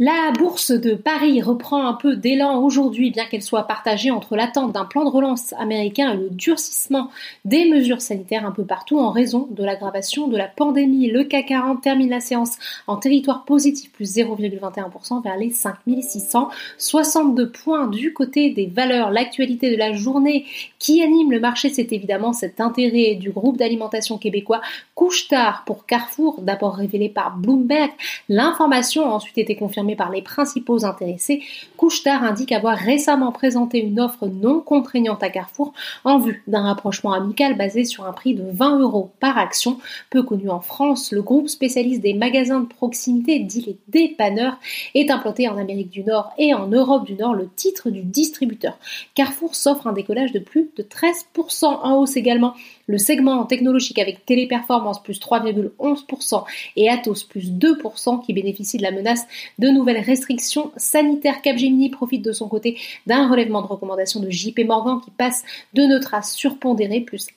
La bourse de Paris reprend un peu d'élan aujourd'hui, bien qu'elle soit partagée entre l'attente d'un plan de relance américain et le durcissement des mesures sanitaires un peu partout en raison de l'aggravation de la pandémie. Le CAC 40 termine la séance en territoire positif, plus 0,21% vers les 5662 points du côté des valeurs. L'actualité de la journée qui anime le marché, c'est évidemment cet intérêt du groupe d'alimentation québécois Couche-Tard pour Carrefour, d'abord révélé par Bloomberg. L'information a ensuite été confirmée par les principaux intéressés, Couchetard indique avoir récemment présenté une offre non contraignante à Carrefour en vue d'un rapprochement amical basé sur un prix de 20 euros par action. Peu connu en France, le groupe spécialiste des magasins de proximité, dit les dépanneurs, est implanté en Amérique du Nord et en Europe du Nord le titre du distributeur. Carrefour s'offre un décollage de plus de 13% en hausse également. Le segment technologique avec Téléperformance plus 3,11% et Atos plus 2% qui bénéficie de la menace de nouvelles restrictions sanitaires. Capgemini profite de son côté d'un relèvement de recommandation de JP Morgan qui passe de neutre à surpondéré plus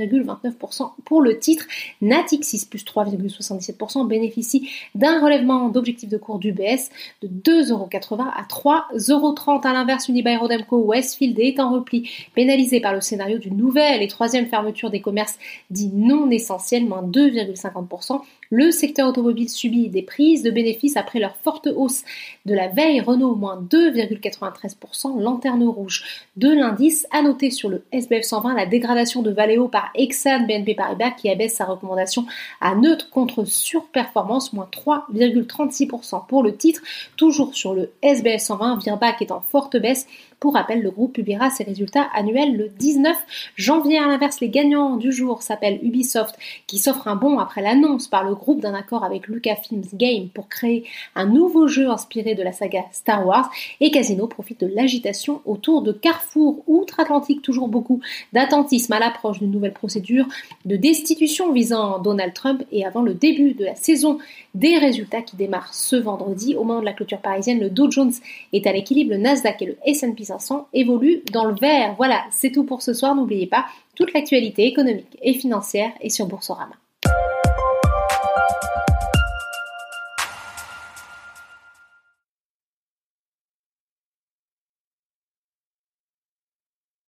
1,29% pour le titre. Natixis plus 3,77% bénéficie d'un relèvement d'objectif de cours d'UBS de 2,80€ à 3,30€. À l'inverse, Unibail-Rodamco Westfield est en repli, pénalisé par le scénario d'une nouvelle et troisième fermeture des commerces dits non essentiels, moins 2,50%. Le secteur automobile subit des prises de bénéfices après leur forte hausse de la veille. Renault moins 2,93%, lanterne rouge de l'indice. À noter sur le SBF 120 la dégradation de Valeo par Exxon BNP Paribas qui abaisse sa recommandation à neutre contre surperformance, moins 3,36% pour le titre. Toujours sur le SBF 120, Virbac est en forte baisse. Pour rappel, le groupe publiera ses résultats annuels le 19 janvier. À l'inverse, les gagnants du jour s'appellent Ubisoft, qui s'offre un bon après l'annonce par le groupe d'un accord avec Lucasfilms Game pour créer un nouveau jeu inspiré de la saga Star Wars. Et Casino profite de l'agitation autour de Carrefour, outre-Atlantique, toujours beaucoup d'attentisme à l'approche d'une nouvelle procédure de destitution visant Donald Trump et avant le début de la saison des résultats qui démarrent ce vendredi. Au moment de la clôture parisienne, le Dow Jones est à l'équilibre, le Nasdaq et le S&P 500 évoluent dans le vert. Voilà, c'est tout pour ce soir. N'oubliez pas, toute l'actualité économique et financière est sur Boursorama.